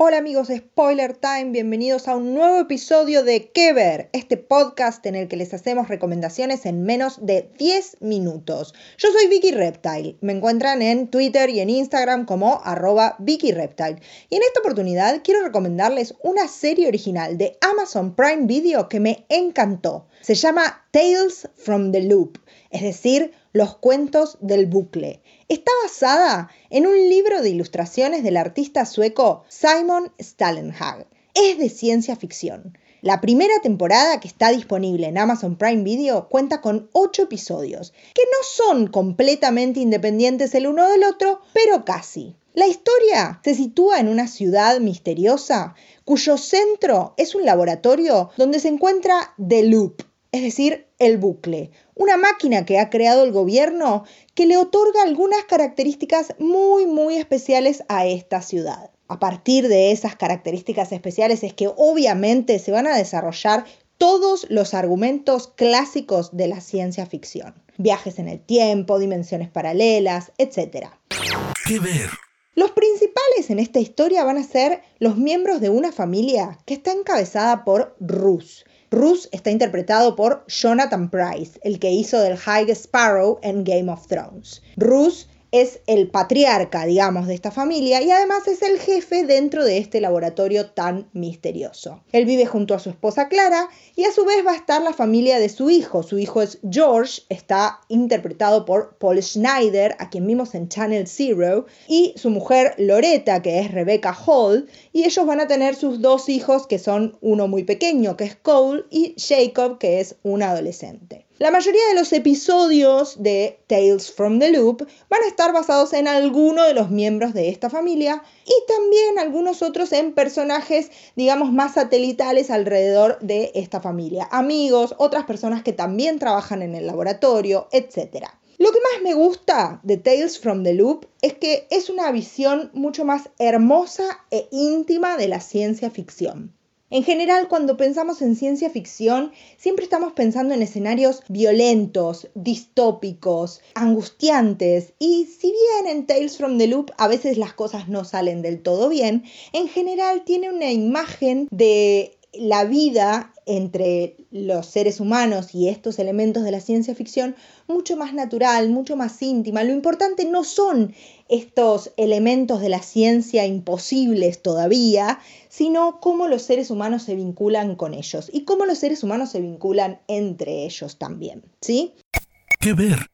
Hola amigos de Spoiler Time, bienvenidos a un nuevo episodio de ¿Qué ver? Este podcast en el que les hacemos recomendaciones en menos de 10 minutos. Yo soy Vicky Reptile, me encuentran en Twitter y en Instagram como arroba Vicky Reptile. Y en esta oportunidad quiero recomendarles una serie original de Amazon Prime Video que me encantó. Se llama Tales from the Loop, es decir, los cuentos del bucle. Está basada en un libro de ilustraciones del artista sueco Simon Stallenhag. Es de ciencia ficción. La primera temporada que está disponible en Amazon Prime Video cuenta con 8 episodios, que no son completamente independientes el uno del otro, pero casi. La historia se sitúa en una ciudad misteriosa cuyo centro es un laboratorio donde se encuentra The Loop, es decir, el bucle, una máquina que ha creado el gobierno que le otorga algunas características muy, muy especiales a esta ciudad. A partir de esas características especiales es que obviamente se van a desarrollar todos los argumentos clásicos de la ciencia ficción. Viajes en el tiempo, dimensiones paralelas, etc. ¿Qué ver? Los principales en esta historia van a ser los miembros de una familia que está encabezada por Rus, Rus está interpretado por Jonathan Price, el que hizo del High Sparrow en Game of Thrones. Rus es el patriarca, digamos, de esta familia y además es el jefe dentro de este laboratorio tan misterioso. Él vive junto a su esposa Clara y a su vez va a estar la familia de su hijo. Su hijo es George, está interpretado por Paul Schneider, a quien vimos en Channel Zero, y su mujer Loretta, que es Rebecca Hall, y ellos van a tener sus dos hijos, que son uno muy pequeño, que es Cole, y Jacob, que es un adolescente. La mayoría de los episodios de Tales from the Loop van a estar basados en alguno de los miembros de esta familia y también algunos otros en personajes, digamos, más satelitales alrededor de esta familia. Amigos, otras personas que también trabajan en el laboratorio, etc. Lo que más me gusta de Tales from the Loop es que es una visión mucho más hermosa e íntima de la ciencia ficción. En general, cuando pensamos en ciencia ficción, siempre estamos pensando en escenarios violentos, distópicos, angustiantes, y si bien en Tales from the Loop a veces las cosas no salen del todo bien, en general tiene una imagen de la vida entre los seres humanos y estos elementos de la ciencia ficción mucho más natural, mucho más íntima. Lo importante no son estos elementos de la ciencia imposibles todavía, sino cómo los seres humanos se vinculan con ellos y cómo los seres humanos se vinculan entre ellos también, ¿sí? ¿Qué ver?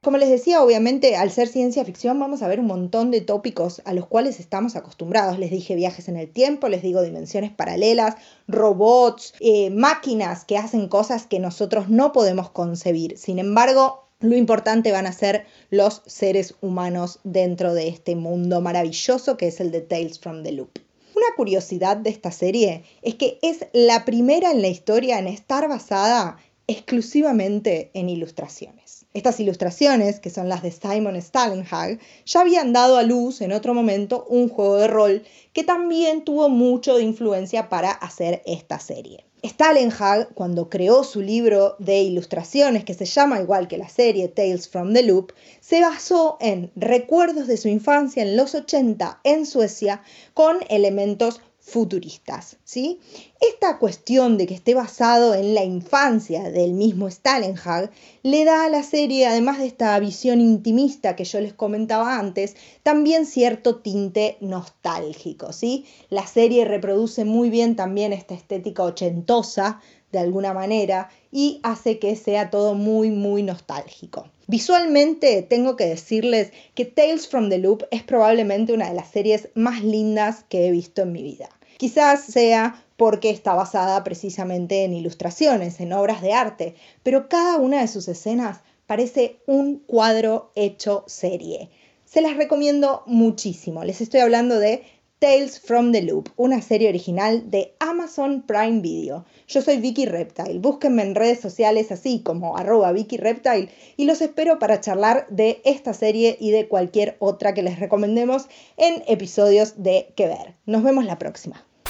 Como les decía, obviamente, al ser ciencia ficción vamos a ver un montón de tópicos a los cuales estamos acostumbrados. Les dije viajes en el tiempo, les digo dimensiones paralelas, robots, eh, máquinas que hacen cosas que nosotros no podemos concebir. Sin embargo, lo importante van a ser los seres humanos dentro de este mundo maravilloso que es el de Tales from the Loop. Una curiosidad de esta serie es que es la primera en la historia en estar basada exclusivamente en ilustraciones. Estas ilustraciones, que son las de Simon Stallenhag, ya habían dado a luz en otro momento un juego de rol que también tuvo mucho de influencia para hacer esta serie. Stallenhag, cuando creó su libro de ilustraciones, que se llama igual que la serie Tales from the Loop, se basó en recuerdos de su infancia en los 80 en Suecia con elementos futuristas, ¿sí? Esta cuestión de que esté basado en la infancia del mismo Stalenhag le da a la serie, además de esta visión intimista que yo les comentaba antes, también cierto tinte nostálgico, ¿sí? La serie reproduce muy bien también esta estética ochentosa de alguna manera y hace que sea todo muy muy nostálgico. Visualmente tengo que decirles que Tales from the Loop es probablemente una de las series más lindas que he visto en mi vida. Quizás sea porque está basada precisamente en ilustraciones, en obras de arte, pero cada una de sus escenas parece un cuadro hecho serie. Se las recomiendo muchísimo. Les estoy hablando de Tales from the Loop, una serie original de Amazon Prime Video. Yo soy Vicky Reptile. Búsquenme en redes sociales así como arroba Vicky Reptile y los espero para charlar de esta serie y de cualquier otra que les recomendemos en episodios de Que Ver. Nos vemos la próxima.